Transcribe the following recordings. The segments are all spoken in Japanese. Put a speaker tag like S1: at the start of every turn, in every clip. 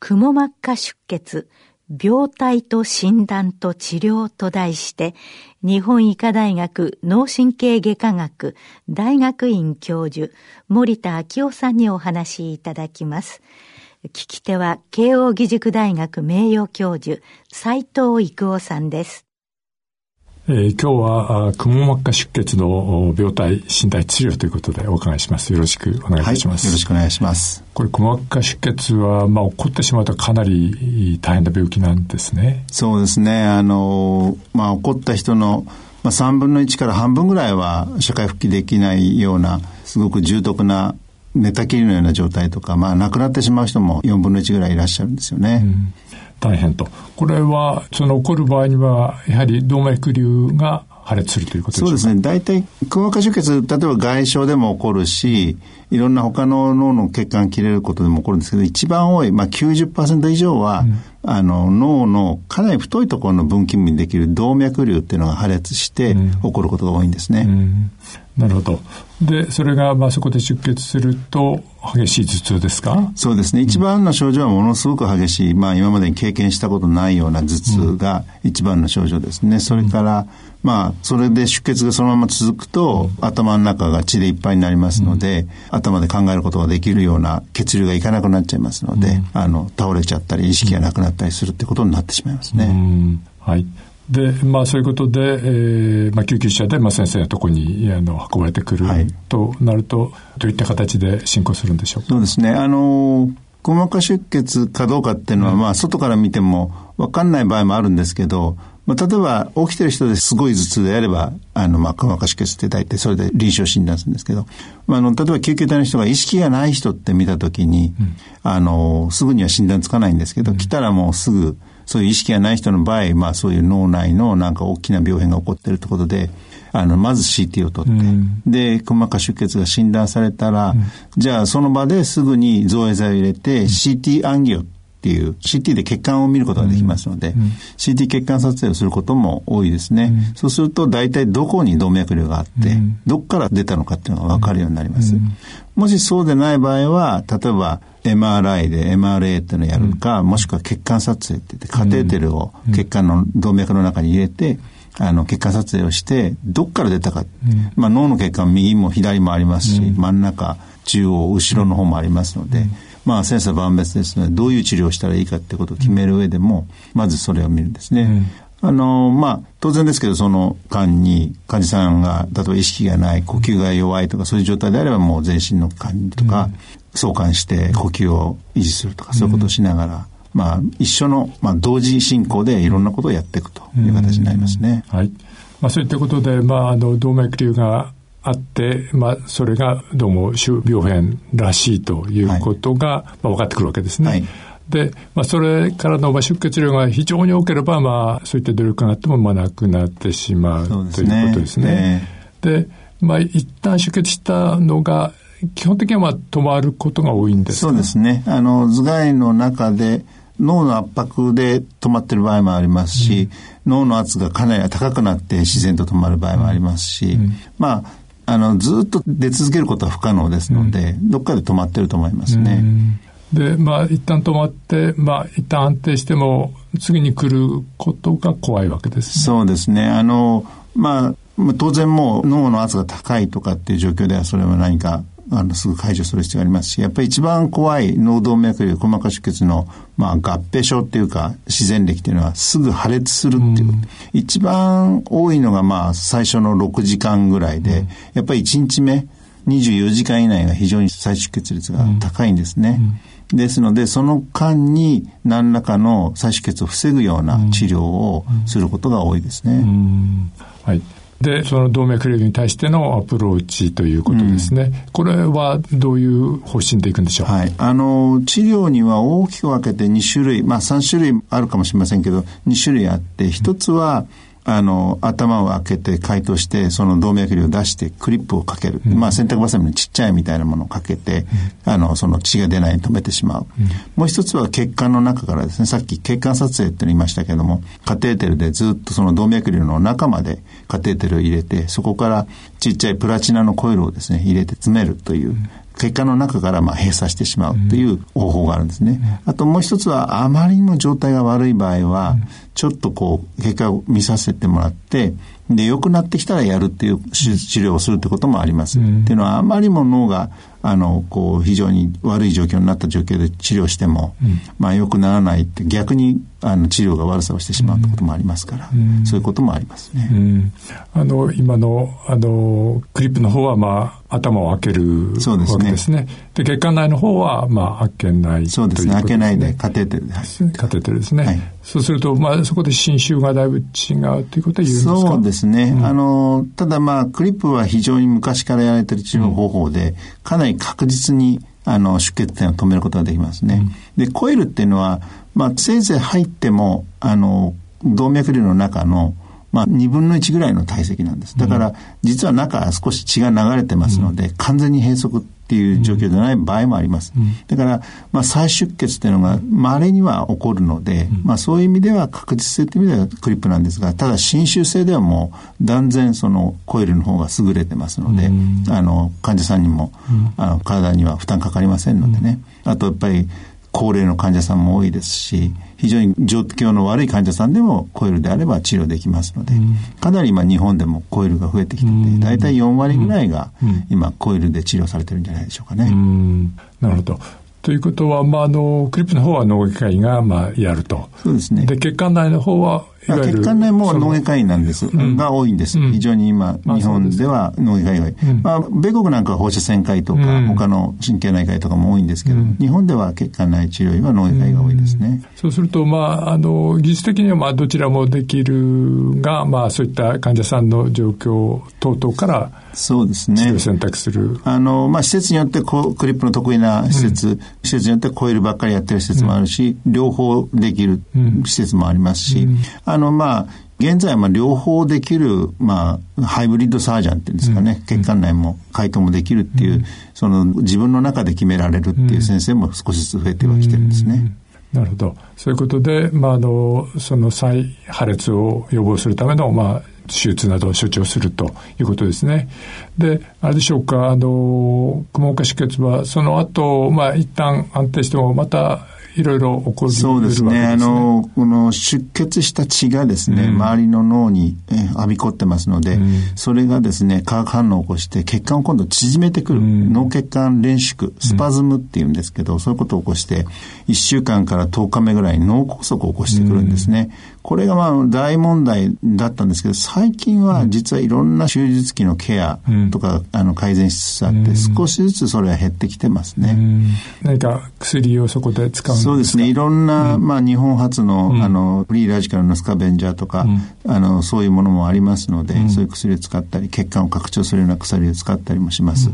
S1: くも膜下出血病態と診断と治療と題して、日本医科大学脳神経外科学大学院教授、森田昭夫さんにお話しいただきます。聞き手は、慶應義塾大学名誉教授、斎藤育夫さんです。
S2: えー、今日はくも膜下出血の病態診断治療ということでお伺いします。よろしくお願いいたします。
S3: はい、よろしくお願いします。
S2: これくも膜下出血はまあ起こってしまうとかなり大変な病気なんですね。
S3: そうですね。あのまあ起こった人のまあ3分の1から半分ぐらいは社会復帰できないようなすごく重篤な寝たきりのような状態とか、まあ亡くなってしまう人も4分の1ぐらいいらっしゃるんですよね。うん
S2: 大変と。これは、その起こる場合には、やはり動脈瘤が破裂するということで
S3: そうですね。大体、くも膜下出血、例えば外傷でも起こるし、いろんな他の脳の血管切れることでも起こるんですけど、一番多い、まあ90%以上は、うん、あの、脳のかなり太いところの分岐部にできる動脈瘤っていうのが破裂して起こることが多いんですね。うんうん
S2: なるほど。で、それが、まあ、そこで出血すると、激しい頭痛ですか？
S3: そうですね。一番の症状はものすごく激しい、まあ、今までに経験したことないような頭痛が一番の症状ですね。それから、まあ、それで出血がそのまま続くと、頭の中が血でいっぱいになりますので、頭で考えることができるような血流がいかなくなっちゃいますので、あの、倒れちゃったり、意識がなくなったりするってことになってしまいますね。
S2: はい。で、まあそういうことで、えー、まあ救急車で、まあ先生のところに、あの、運ばれてくる、となると、どういった形で進行するんでしょうか？
S3: そうですね。あの、くも膜下出血かどうかっていうのは、うん、まあ外から見ても分かんない場合もあるんですけど、まあ、例えば起きてる人ですごい頭痛であれば、あの、まあ、くも膜下出血って大体それで臨床診断するんですけど、まあ、あの、例えば救急隊の人が意識がない人って見たときに、うん、あの、すぐには診断つかないんですけど、うん、来たらもうすぐ、そういう意識がない人の場合、まあそういう脳内のなんか大きな病変が起こっているということで、あの、まず CT を取って、うん、で、くも膜下出血が診断されたら、うん、じゃあその場ですぐに造影剤を入れて、CT アンギオっていう CT で血管を見ることができますので、うん、CT 血管撮影をすることも多いですね。うん、そうすると大体どこに動脈瘤があって、うん、どこから出たのかっていうのが分かるようになります。もしそうでない場合は、例えば MRI で MRA っていうのをやるか、うん、もしくは血管撮影って言って、カテーテルを血管の動脈の中に入れて、あの、血管撮影をして、どっから出たか。うん、まあ、脳の血管右も左もありますし、うん、真ん中、中央、後ろの方もありますので、まあ、千差万別ですので、どういう治療をしたらいいかってことを決める上でも、まずそれを見るんですね。あの、まあ、当然ですけど、その間に患者さんが、例えば意識がない、呼吸が弱いとか、そういう状態であればもう全身の管理とか、相関して呼吸を維持するとか、そういうことをしながら、まあ、一緒の、まあ、同時進行でいろんなことをやっていくという形になりますね。
S2: はい。まあ、そういったことで、まあ、あの、動脈瘤があって、まあ、それがどうも種病変らしいということが、はい、まあ、分かってくるわけですね。はい。で、まあ、それからのまあ出血量が非常に多ければ、まあ、そういった努力があっても、まあ、なくなってしまうということですね。で、まあ、一旦出血したのが、基本的にはまあ止まることが多いんです
S3: そうですね。あの、頭蓋の中で、脳の圧迫で止まってる場合もありますし、うん、脳の圧がかなり高くなって自然と止まる場合もありますし、うん、まあ、あの、ずっと出続けることは不可能ですので、うん、どっかで止まってると思いますね。
S2: で、まあ、一旦止まって、まあ、一旦安定しても、次に来ることが怖いわけです、
S3: ね、そうですね。あの、まあ、当然もう脳の圧が高いとかっていう状況ではそれは何かあの、すぐ解除する必要がありますし、やっぱり一番怖い脳動脈瘤細か出血の、まあ、合併症っていうか、自然歴っていうのはすぐ破裂するっていう。うん、一番多いのが、まあ、最初の6時間ぐらいで、うん、やっぱり1日目、24時間以内が非常に再出血率が高いんですね。うん、ですので、その間に何らかの再出血を防ぐような治療をすることが多いですね。
S2: はい。で、その動脈瘤に対してのアプローチということですね。うん、これはどういう方針でいくんでしょう？
S3: はい。あの、治療には大きく分けて2種類、まあ3種類あるかもしれませんけど、2種類あって、1つは、うんあの、頭を開けて解凍して、その動脈瘤を出してクリップをかける。うん、まあ、洗濯バサミのちっちゃいみたいなものをかけて、うん、あの、その血が出ないように止めてしまう。うん、もう一つは血管の中からですね、さっき血管撮影って言いましたけども、カテーテルでずっとその動脈瘤の中までカテーテルを入れて、そこからちっちゃいプラチナのコイルをですね、入れて詰めるという、血管の中からまあ閉鎖してしまうという方法があるんですね。あともう一つは、あまりにも状態が悪い場合は、ちょっとこう、結果を見させてもらって、で、良くなってきたらやるっていう治療をするってこともあります。うん、っていうのは、あまりも脳が、あの、こう、非常に悪い状況になった状況で治療しても、うん、まあ、良くならないって、逆に、あの、治療が悪さをしてしまうってこともありますから、うん、そういうこともありますね。
S2: あの、今の、あの、クリップの方は、まあ、頭を開けるそうですね。ですね。で、血管内の方は、まあ、開けない、
S3: ね、そうですね。開けないで、カテーテルで。
S2: カテーテルですね。はい、そうすると、まあ、そこで侵襲がだいぶ違うということは言うんですか？
S3: そうですね。うん、あの、ただまあ、クリップは非常に昔からやられている治療方法で、かなり確実に、あの、出血点を止めることができますね。うん、で、コイルっていうのは、まあ、せいぜい入っても、あの、動脈瘤の中の、まあ、2分の1ぐらいの体積なんです。だから、実は中少し血が流れてますので、完全に閉塞っていう状況でない場合もあります。だから、まあ、再出血っていうのが稀には起こるので、まあ、そういう意味では確実性という意味ではクリップなんですが、ただ侵襲性ではもう断然そのコイルの方が優れてますので、あの、患者さんにも、あの、体には負担かかりませんのでね。あと、やっぱり、高齢の患者さんも多いですし、非常に状況の悪い患者さんでもコイルであれば治療できますので、うん、かなり今日本でもコイルが増えてきてて、大体4割ぐらいが今コイルで治療されてるんじゃないでしょうかね。
S2: なるほど。ということは、まあ、あの、クリップの方は脳外科医が、まあ、やると。
S3: そうですね。
S2: で、血管内の方は、
S3: 血管内も脳外科医なんです、うん、が多いんです。非常に今、日本では脳外科医が多い。まあ、米国なんかは放射線科医とか、他の神経内科医とかも多いんですけど、日本では血管内治療医は脳外科医が多いですね。
S2: そうすると、まあ、あの、技術的には、まあ、どちらもできるが、まあ、そういった患者さんの状況等々から、
S3: そうですね。
S2: 治療選択する。
S3: あの、まあ、施設によってこう、クリップの得意な施設、うん、施設によってコイルばっかりやってる施設もあるし、うん、両方できる施設もありますし、うん、あの、まあ、現在、まあ、両方できる、まあ、ハイブリッドサージャンっていうんですかね、血管内も解凍もできるっていう、その、自分の中で決められるっていう先生も少しずつ増えてはきてるんですね。
S2: なるほど。そういうことで、まあ、あの、その再破裂を予防するための、まあ、手術などを処置をするということですね。で、あれでしょうか、あの、くも膜下出血は、その後、まあ、一旦安定しても、また、いろいろ起こる
S3: そうですね。あの、この出血した血がですね、うん、周りの脳に、え浴びこってますので、うん、それがですね、化学反応を起こして血管を今度縮めてくる。うん、脳血管連縮、スパズムっていうんですけど、そういうことを起こして、1週間から10日目ぐらいに脳梗塞を起こしてくるんですね。これがまあ大問題だったんですけど、最近は実はいろんな手術期のケアとか、あの改善しつつあって、少しずつそれは減ってきてますね。
S2: 何か薬をそこで使うんですか？
S3: そうですね。いろんな、まあ日本初の、あの、フリーラジカルのスカベンジャーとか、あの、そういうものもありますので、そういう薬を使ったり、血管を拡張するような薬を使ったりもします。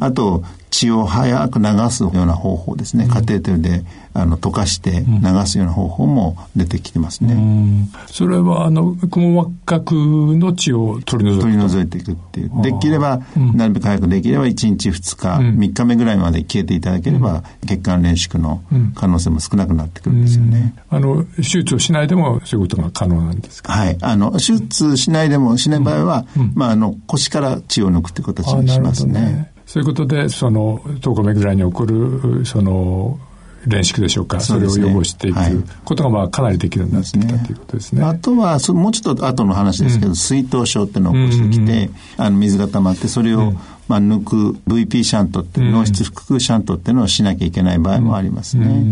S3: あと、血を早く流すような方法ですね。カテーテルであの溶かして流すような方法も出てきてますね。
S2: それはあのくも膜角の血を取り除く
S3: 取り除いていくっていう。できれば、なるべく早くできれば1日2日、うん、3日目ぐらいまで消えていただければ、血管連縮の可能性も少なくなってくるんですよね。
S2: あの手術をしないでもそういうことが可能なんですか？
S3: はい。あの手術しないでもしない場合は、まああの腰から血を抜くって形にしますね。
S2: そういうことで、その、10日目ぐらいに起こる、その、連縮でしょうか、それを予防していくことが、まあ、かなりできるようになってきたということですね。
S3: あとは、もうちょっと後の話ですけど、水頭症っていうのを起こしてきて、あの、水が溜まって、それを、まあ、抜く VP シャントって、脳室腹腔シャントっていうのをしなきゃいけない場合もありますね。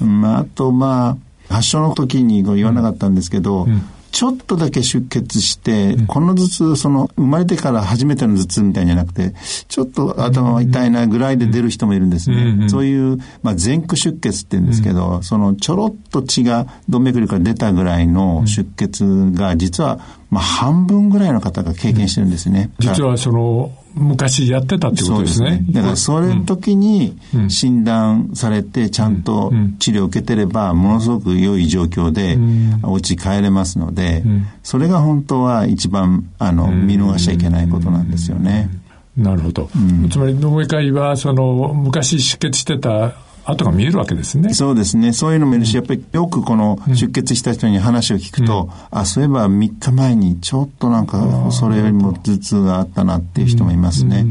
S3: まあ、あと、まあ、発症の時に言わなかったんですけど、ちょっとだけ出血して、うん、この頭痛、その、生まれてから初めての頭痛みたいじゃなくて、ちょっと頭が痛いなぐらいで出る人もいるんですね。そういう、まあ、前駆出血って言うんですけど、その、ちょろっと血が動脈瘤から出たぐらいの出血が、実は、まあ、半分ぐらいの方が経験してるんですね。
S2: 実はその、昔やってたってことですね。
S3: すね。だから、それ時に診断されて、ちゃんと治療を受けてれば、ものすごく良い状況で、お家帰れますので、それが本当は一番、あの、見逃しちゃいけないことなんですよね。
S2: なるほど。つまり、脳外科医は、その、昔出血してた跡が見えるわけですね。
S3: そうですね。そういうのもいるし、やっぱりよくこの出血した人に話を聞くと、うん、あ、そういえば3日前にちょっとなんかそれよりも頭痛があったなっていう人もいますね。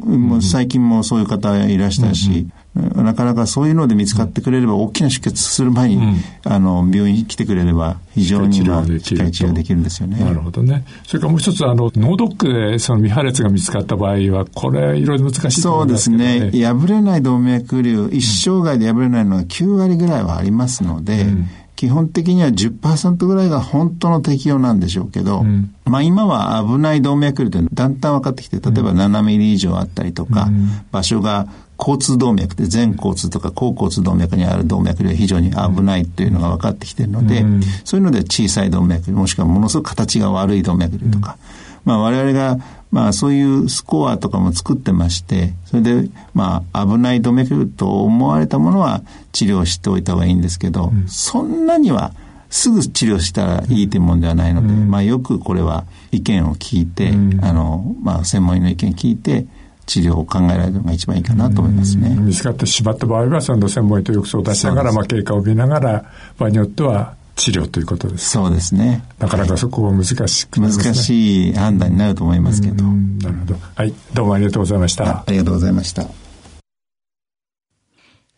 S3: うん、もう最近もそういう方いらしたし、なかなかそういうので見つかってくれれば、大きな出血する前に、うん、あの、病院に来てくれれば、非常に、まあ、しっかり治療できるんですよね。
S2: なるほどね。それからもう一つ、あの、脳ドックでその未破裂が見つかった場合は、これ、いろいろ難しいと思いますけど、ね、
S3: そうですね。破れない動脈瘤、一生涯で破れないのは9割ぐらいはありますので、うん。基本的には10%ぐらいが本当の適用なんでしょうけど、うん、まあ今は危ない動脈瘤ってだんだん分かってきて、例えば7ミリ以上あったりとか、うん、場所が交通動脈で全交通とか高交通動脈にある動脈では非常に危ないというのが分かってきているので、うん、そういうので小さい動脈もしくはものすごく形が悪い動脈とか、うん、まあ我々がまあそういうスコアとかも作ってまして、それでまあ危ない動脈と思われたものは治療しておいた方がいいんですけど、うん、そんなにはすぐ治療したらいいというものではないので、まあよくこれは意見を聞いて、あの、まあ専門医の意見を聞いて、治療を考えられるのが一番いいかなと思いますね。
S2: 見つかってしまった場合は、その専門医と浴槽を出しながら、まあ、経過を見ながら、場合によっては治療ということです。
S3: そうですね。
S2: なかなかそこは難しく、
S3: ね、難しい判断になると思いますけど。
S2: なるほど。はい。どうもありがとうございました。
S3: ありがとうございました。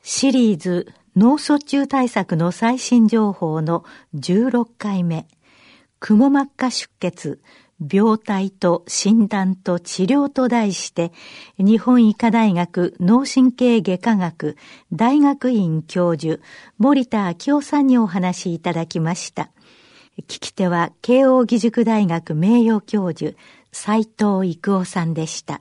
S1: シリーズ脳卒中対策の最新情報の16回目。くも膜下出血病態と診断と治療と題して、日本医科大学脳神経外科学大学院教授、森田昭夫さんにお話しいただきました。聞き手は慶應義塾大学名誉教授、斉藤育夫さんでした。